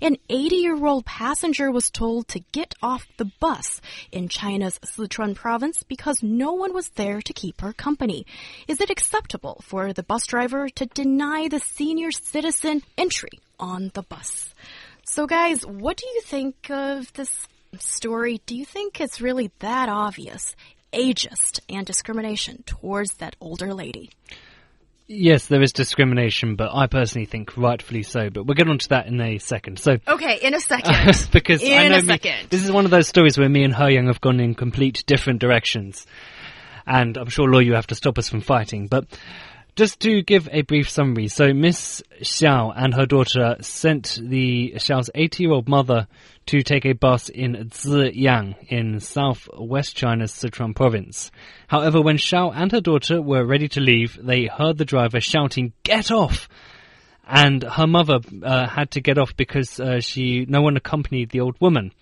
An 80 year old passenger was told to get off the bus in China's Sichuan province because no one was there to keep her company. Is it acceptable for the bus driver to deny the senior citizen entry on the bus? So, guys, what do you think of this story? Do you think it's really that obvious? Ageist and discrimination towards that older lady. Yes, there is discrimination, but I personally think rightfully so. But we'll get onto that in a second. So, okay, in a second, because in I know a me, second. this is one of those stories where me and He Yang have gone in complete different directions, and I'm sure, Law, you have to stop us from fighting. But just to give a brief summary, so Miss Xiao and her daughter sent the Xiao's 80-year-old mother to take a bus in Ziyang in southwest China's Sichuan province. However, when Xiao and her daughter were ready to leave, they heard the driver shouting, "Get off!" And her mother uh, had to get off because uh, she no one accompanied the old woman.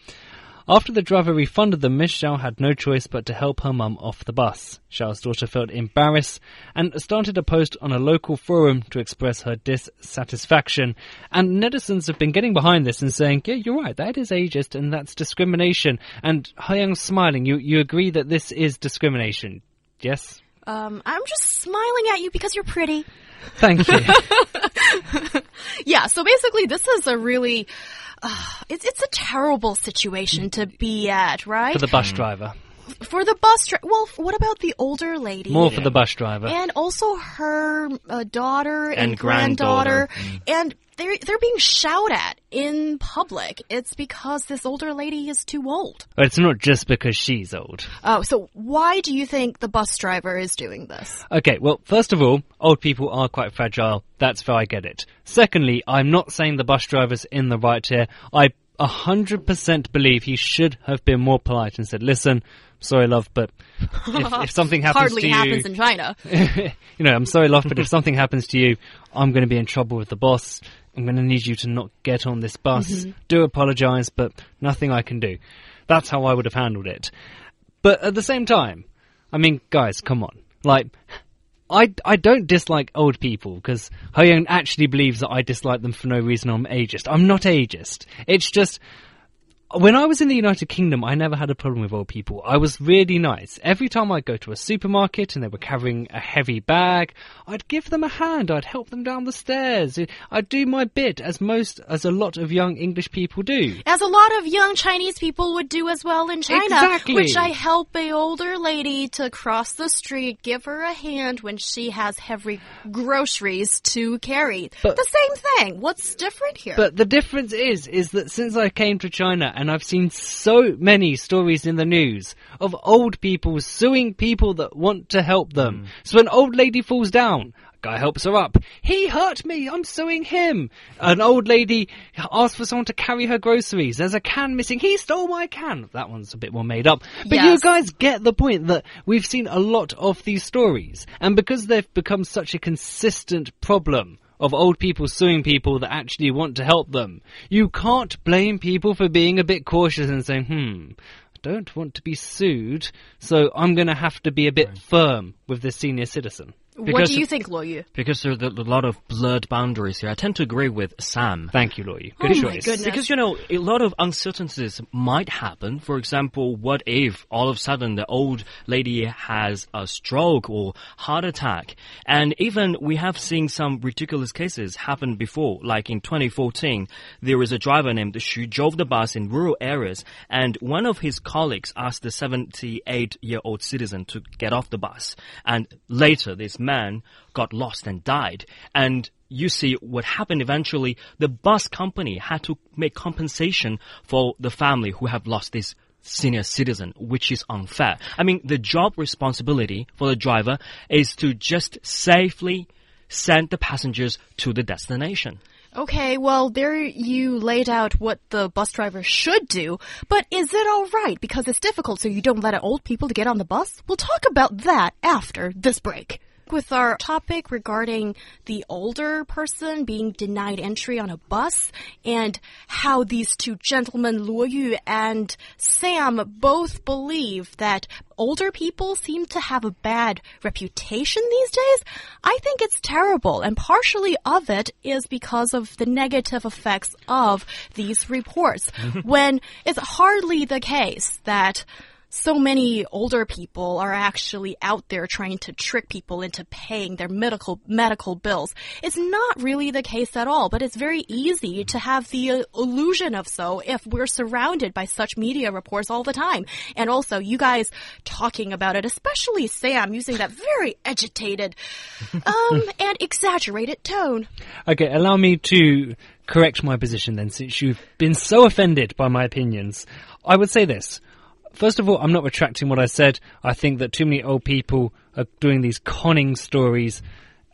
After the driver refunded them, Miss Xiao had no choice but to help her mum off the bus. Xiao's daughter felt embarrassed and started a post on a local forum to express her dissatisfaction. And netizens have been getting behind this and saying, yeah, you're right, that is ageist and that's discrimination. And He Yang's smiling. You, you agree that this is discrimination? Yes? Um, I'm just smiling at you because you're pretty. Thank you. yeah, so basically this is a really uh, it's it's a terrible situation to be at, right? For the bus driver. For the bus driver. Well, what about the older lady? More for the bus driver. And also her uh, daughter and, And granddaughter. granddaughter. And they're they're being shouted at in public. It's because this older lady is too old. But it's not just because she's old. Oh, so why do you think the bus driver is doing this? Okay, well, first of all, old people are quite fragile. That's fair, I get it. Secondly, I'm not saying the bus driver's in the right here. I 100% believe he should have been more polite and said, listen, sorry, love, but if, if something happens Hardly to happens in China. you know, I'm sorry, love, but if something happens to you, I'm going to be in trouble with the boss. I'm going to need you to not get on this bus. Mm-hmm. Do apologize, but nothing I can do. That's how I would have handled it. But at the same time, I mean, guys, come on. Like, I, I don't dislike old people because He Yang actually believes that I dislike them for no reason. I'm ageist. I'm not ageist. It's just when I was in the United Kingdom, I never had a problem with old people. I was really nice. Every time I'd go to a supermarket and they were carrying a heavy bag, I'd give them a hand. I'd help them down the stairs. I'd do my bit, as most, as a lot of young English people do. As a lot of young Chinese people would do as well in China. Exactly. Which I help a older lady to cross the street, give her a hand when she has heavy groceries to carry. But- the same thing. What's different here? But the difference is, is that since I came to China and I've seen so many stories in the news of old people suing people that want to help them. Hmm. So an old lady falls down. a Guy helps her up. He hurt me. I'm suing him. An old lady asks for someone to carry her groceries. There's a can missing. He stole my can. That one's a bit more made up. But you guys get the point that we've seen a lot of these stories. And because they've become such a consistent problem, of old people suing people that actually want to help them. You can't blame people for being a bit cautious and saying, hmm, I don't want to be sued, so I'm going to have to be a bit firm with this senior citizen. What do you think, Luo Yu? because there's a lot of blurred boundaries here. I tend to agree with Sam. Thank you, Loy. Good Oh my choice. goodness. Because, you know, a lot of uncertainties might happen. For example, what if all of a sudden the old lady has a stroke or heart attack? And even we have seen some ridiculous cases happen before. Like in 2014, there was a driver named Xu drove the bus in rural areas and one of his colleagues asked the 78 year old citizen to get off the bus. And later, this man got lost and died. And you see what happened eventually, the bus company had to make compensation for the family who have lost this senior citizen, which is unfair. I mean, the job responsibility for the driver is to just safely send the passengers to the destination. Okay, well, there you laid out what the bus driver should do, but is it alright because it's difficult so you don't let old people to get on the bus? We'll talk about that after this break. With our topic regarding the older person being denied entry on a bus and how these two gentlemen, Luo Yu and Sam, both believe that older people seem to have a bad reputation these days, I think it's terrible. And partially of it is because of the negative effects of these reports. when it's hardly the case that so many older people are actually out there trying to trick people into paying their medical medical bills. It's not really the case at all, but it's very easy to have the illusion of so if we're surrounded by such media reports all the time. And also, you guys talking about it, especially Sam using that very agitated um, and exaggerated tone. Okay, allow me to correct my position then, since you've been so offended by my opinions. I would say this first of all, I'm not retracting what I said. I think that too many old people are doing these conning stories,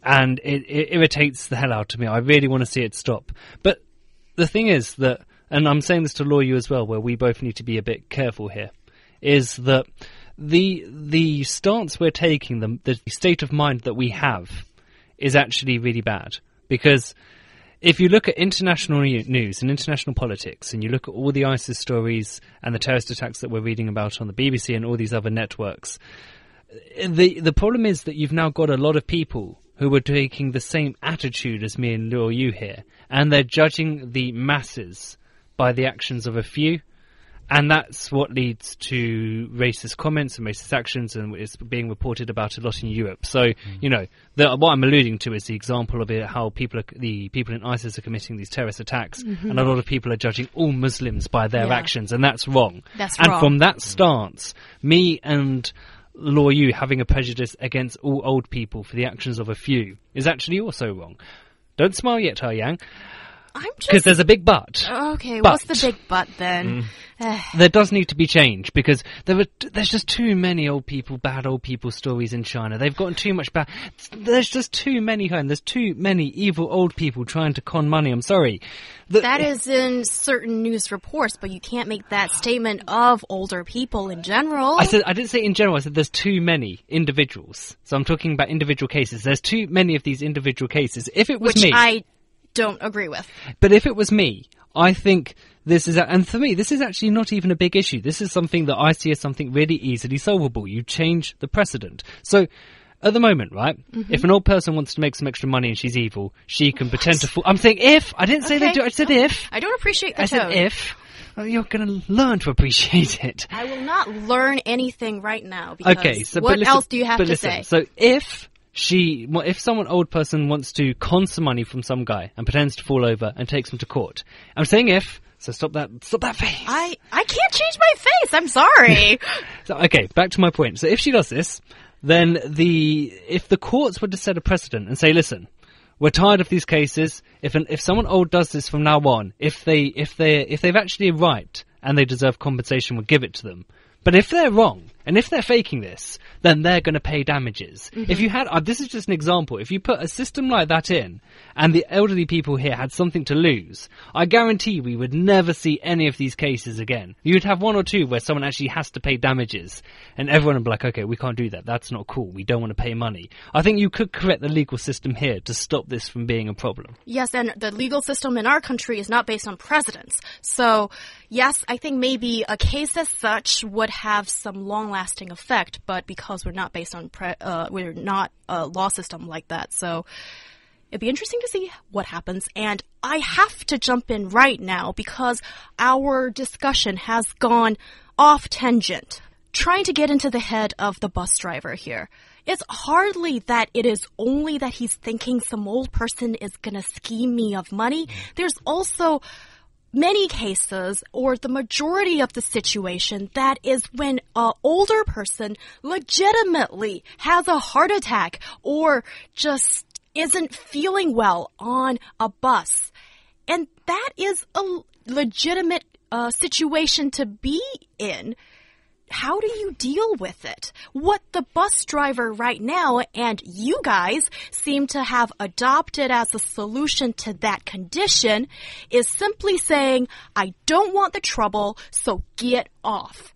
and it, it irritates the hell out of me. I really want to see it stop. But the thing is that, and I'm saying this to Luo Yu as well, where we both need to be a bit careful here, is that the the stance we're taking, the, the state of mind that we have, is actually really bad because if you look at international news and international politics, and you look at all the ISIS stories and the terrorist attacks that we're reading about on the BBC and all these other networks, the the problem is that you've now got a lot of people who are taking the same attitude as me and Luo Yu here, and they're judging the masses by the actions of a few and that's what leads to racist comments and racist actions, and it's being reported about a lot in Europe. So, mm. you know, the, what I'm alluding to is the example of it, how people, are, the people in ISIS are committing these terrorist attacks, mm-hmm. and a lot of people are judging all Muslims by their yeah. actions, and that's wrong. That's and wrong. from that stance, me and Luo Yu having a prejudice against all old people for the actions of a few is actually also wrong. Don't smile yet, He Yang. I'm just because there's a big but. Okay, but. what's the big but then? Mm. there does need to be change because there are there's just too many old people, bad old people stories in China. They've gotten too much bad. There's just too many, and there's too many evil old people trying to con money. I'm sorry. The, that is in certain news reports, but you can't make that statement of older people in general. I said I didn't say in general. I said there's too many individuals. So I'm talking about individual cases. There's too many of these individual cases. If it was Which me, I don't agree with. But if it was me, I think this is, and for me, this is actually not even a big issue. This is something that I see as something really easily solvable. You change the precedent. So, at the moment, right? Mm-hmm. If an old person wants to make some extra money and she's evil, she can what? pretend to fool. I'm saying if. I didn't say okay. they do. I said if. I don't appreciate the I tone. said if. Well, you're going to learn to appreciate it. I will not learn anything right now. Because okay, so what listen, else do you have to listen, say? So if she, if someone old person wants to con some money from some guy and pretends to fall over and takes him to court, I'm saying if. So stop that, stop that face. I, I can't change my face. I'm sorry. so, okay, back to my point. So if she does this, then the, if the courts were to set a precedent and say, listen, we're tired of these cases. If an, if someone old does this from now on, if they, if they, if they've actually right and they deserve compensation, we'll give it to them. But if they're wrong, and if they're faking this, then they're going to pay damages. Mm-hmm. If you had, uh, this is just an example, if you put a system like that in, and the elderly people here had something to lose, I guarantee we would never see any of these cases again. You'd have one or two where someone actually has to pay damages, and everyone would be like, okay, we can't do that, that's not cool, we don't want to pay money. I think you could correct the legal system here to stop this from being a problem. Yes, and the legal system in our country is not based on precedents. So, yes, I think maybe a case as such would have some long lasting effect, but because we're not based on uh, we're not a law system like that, so it'd be interesting to see what happens. And I have to jump in right now because our discussion has gone off tangent. Trying to get into the head of the bus driver here. It's hardly that it is only that he's thinking some old person is gonna scheme me of money. There's also many cases or the majority of the situation that is when an older person legitimately has a heart attack or just isn't feeling well on a bus. And that is a legitimate uh, situation to be in how do you deal with it? What the bus driver right now and you guys seem to have adopted as a solution to that condition is simply saying, I don't want the trouble, so get off.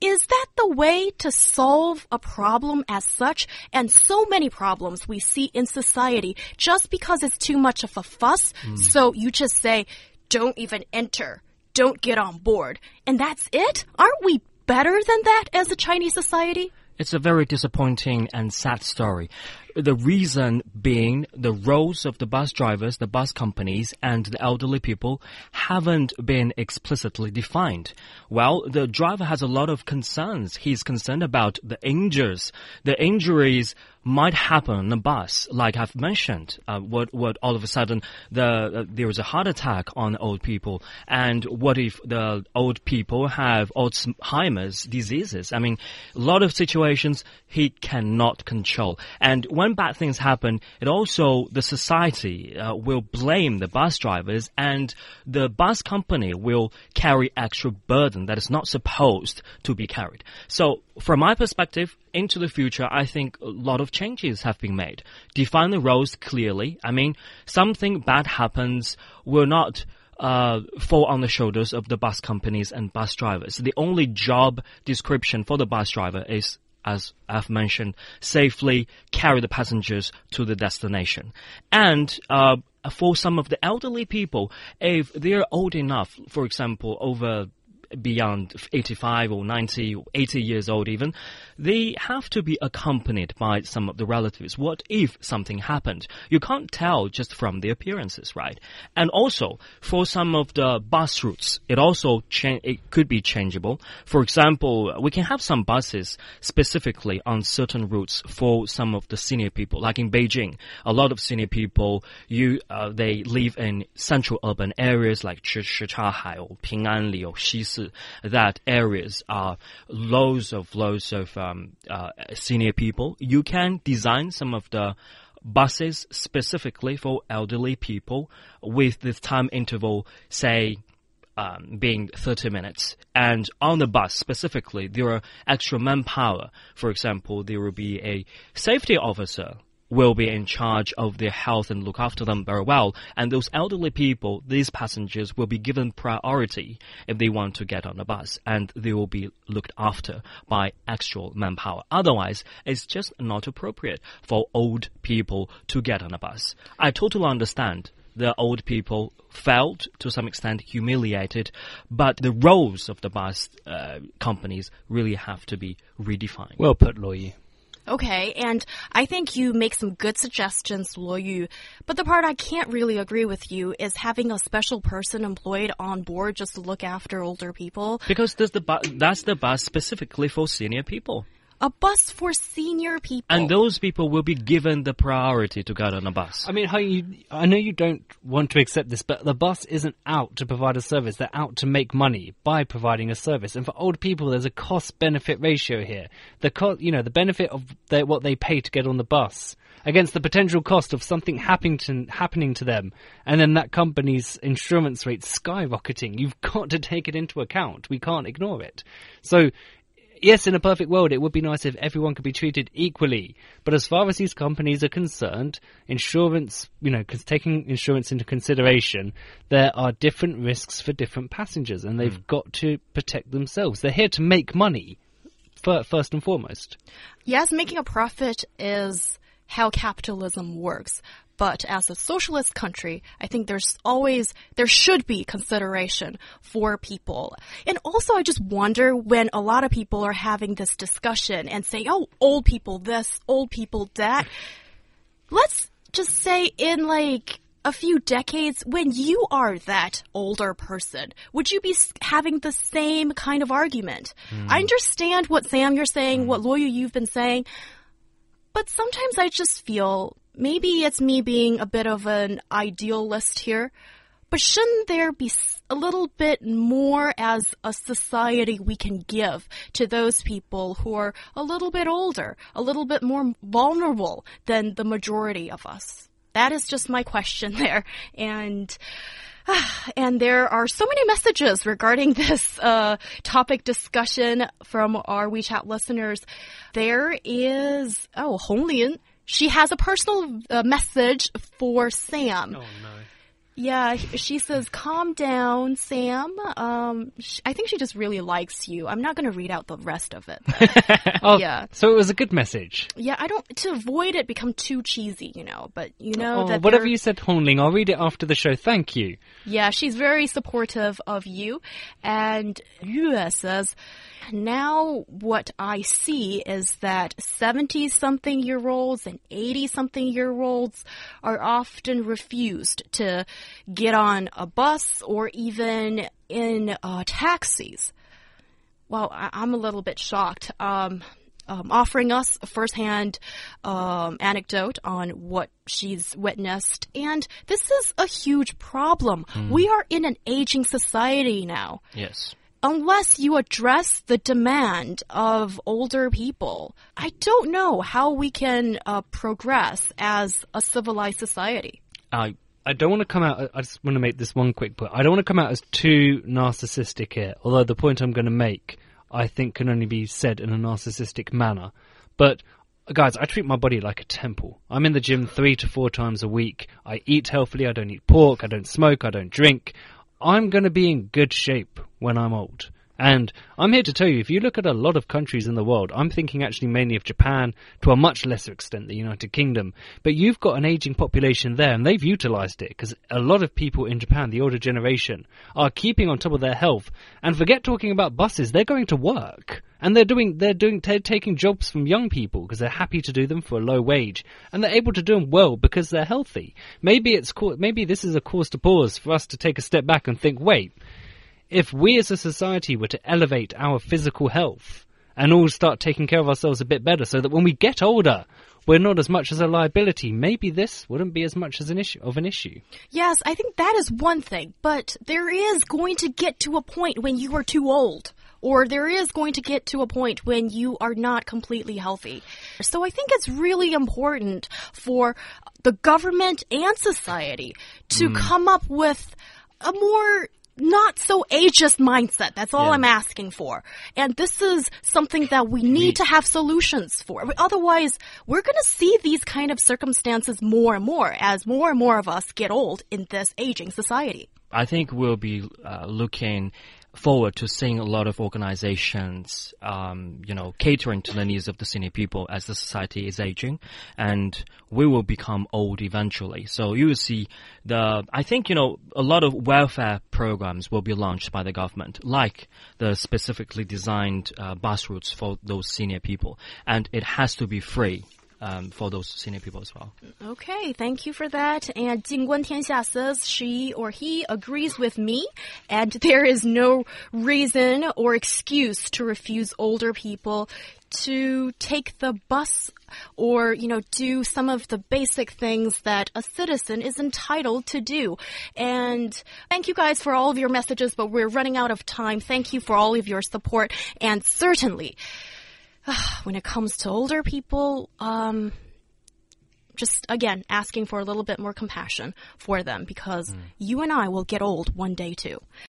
Is that the way to solve a problem as such? And so many problems we see in society just because it's too much of a fuss. Hmm. So you just say, don't even enter. Don't get on board. And that's it? Aren't we better than that as a Chinese society? It's a very disappointing and sad story. The reason being the roles of the bus drivers, the bus companies, and the elderly people haven't been explicitly defined. Well, the driver has a lot of concerns. He's concerned about the injuries. The injuries might happen on the bus, like I've mentioned. Uh, what what all of a sudden the uh, there was a heart attack on old people, and what if the old people have Alzheimer's diseases? I mean, a lot of situations he cannot control, and when bad things happen, it also the society uh, will blame the bus drivers, and the bus company will carry extra burden that is not supposed to be carried. So, from my perspective, into the future, I think a lot of changes have been made. Define the roles clearly. I mean, something bad happens will not uh, fall on the shoulders of the bus companies and bus drivers. The only job description for the bus driver is as I've mentioned, safely carry the passengers to the destination. And uh, for some of the elderly people, if they're old enough, for example, over beyond 85 or 90 or 80 years old even, they have to be accompanied by some of the relatives. What if something happened? You can't tell just from the appearances, right? And also, for some of the bus routes, it also it could be changeable. For example, we can have some buses specifically on certain routes for some of the senior people, like in Beijing. A lot of senior people, you, uh, they live in central urban areas like Shichahai or Ping'anli or That areas are loads of loads of um, uh, senior people. You can design some of the buses specifically for elderly people with the time interval, say, um, being 30 minutes. And on the bus specifically, there are extra manpower. For example, there will be a safety officer will be in charge of their health and look after them very well. And those elderly people, these passengers will be given priority if they want to get on the bus and they will be looked after by actual manpower. Otherwise, it's just not appropriate for old people to get on a bus. I totally understand the old people felt to some extent humiliated, but the roles of the bus uh, companies really have to be redefined. Well put, Luo Okay, and I think you make some good suggestions, Luo Yu. But the part I can't really agree with you is having a special person employed on board just to look after older people. Because the that's the bus specifically for senior people a bus for senior people. And those people will be given the priority to get on a bus. I mean, how you, I know you don't want to accept this, but the bus isn't out to provide a service. They're out to make money by providing a service. And for old people, there's a cost benefit ratio here. The co- you know, the benefit of their, what they pay to get on the bus against the potential cost of something happening to, happening to them, and then that company's insurance rate skyrocketing. You've got to take it into account. We can't ignore it. So yes, in a perfect world, it would be nice if everyone could be treated equally. But as far as these companies are concerned, insurance, you know, taking insurance into consideration, there are different risks for different passengers, and they've mm. got to protect themselves. They're here to make money, first and foremost. Yes, making a profit is how capitalism works. But as a socialist country, I think there's always, there should be consideration for people. And also, I just wonder when a lot of people are having this discussion and say, oh, old people this, old people that. Let's just say in like a few decades, when you are that older person, would you be having the same kind of argument? Mm. I understand what Sam you're saying, mm. what Yu you've been saying, but sometimes I just feel maybe it's me being a bit of an idealist here, but shouldn't there be a little bit more as a society we can give to those people who are a little bit older, a little bit more vulnerable than the majority of us? That is just my question there. And, and there are so many messages regarding this uh, topic discussion from our WeChat listeners. There is, oh, Hong Lin she has a personal uh, message for Sam. Oh, no. Yeah, she says, "Calm down, Sam." Um, sh I think she just really likes you. I'm not going to read out the rest of it. Oh, Yeah. So it was a good message. yeah, I don't to avoid it become too cheesy, you know. But you know Oh, that whatever there- you said, Hongling, I'll read it after the show. Thank you. Yeah, she's very supportive of you. And Yue says, now what I see is that 70 something year olds and 80 something year olds are often refused to get on a bus or even in uh, taxis. Well, I- I'm a little bit shocked. Um, um, offering us a firsthand um, anecdote on what she's witnessed, and this is a huge problem. We are in an aging society now. Yes. Unless you address the demand of older people, I don't know how we can uh, progress as a civilized society. I I don't want to come out. I just want to make this one quick point. I don't want to come out as too narcissistic here. Although the point I'm going to make, I think, can only be said in a narcissistic manner. But guys, I treat my body like a temple. I'm in the gym three to four times a week. I eat healthily. I don't eat pork. I don't smoke. I don't drink. I'm going to be in good shape when I'm old. And I'm here to tell you, if you look at a lot of countries in the world, I'm thinking actually mainly of Japan, to a much lesser extent the United Kingdom, but you've got an aging population there and they've utilized it because a lot of people in Japan, the older generation, are keeping on top of their health and forget talking about buses, they're going to work. And they're doing, they're doing, they're taking jobs from young people because they're happy to do them for a low wage, and they're able to do them well because they're healthy. Maybe it's, maybe this is a cause to pause for us to take a step back and think, wait, if we as a society were to elevate our physical health and all start taking care of ourselves a bit better so that when we get older, we're not as much as a liability, maybe this wouldn't be as much as an issue of an issue. Yes, I think that is one thing, but there is going to get to a point when you are too old. Or there is going to get to a point when you are not completely healthy. So I think it's really important for the government and society to mm. come up with a more not so ageist mindset. That's all Yeah. I'm asking for. And this is something that we need to have solutions for. Otherwise, we're going to see these kind of circumstances more and more as more and more of us get old in this aging society. I think we'll be uh, looking forward to seeing a lot of organizations, um, you know, catering to the needs of the senior people as the society is aging, and we will become old eventually. So you will see the, I think, you know, a lot of welfare programs will be launched by the government, like the specifically designed uh, bus routes for those senior people, and it has to be free. Um, for those senior people as well. Okay, thank you for that. And Jingguan Tianxia says she or he agrees with me, and there is no reason or excuse to refuse older people to take the bus or, you know, do some of the basic things that a citizen is entitled to do. And thank you guys for all of your messages, but we're running out of time. Thank you for all of your support, and certainly, when it comes to older people, um, just again asking for a little bit more compassion for them because you and I will get old one day too.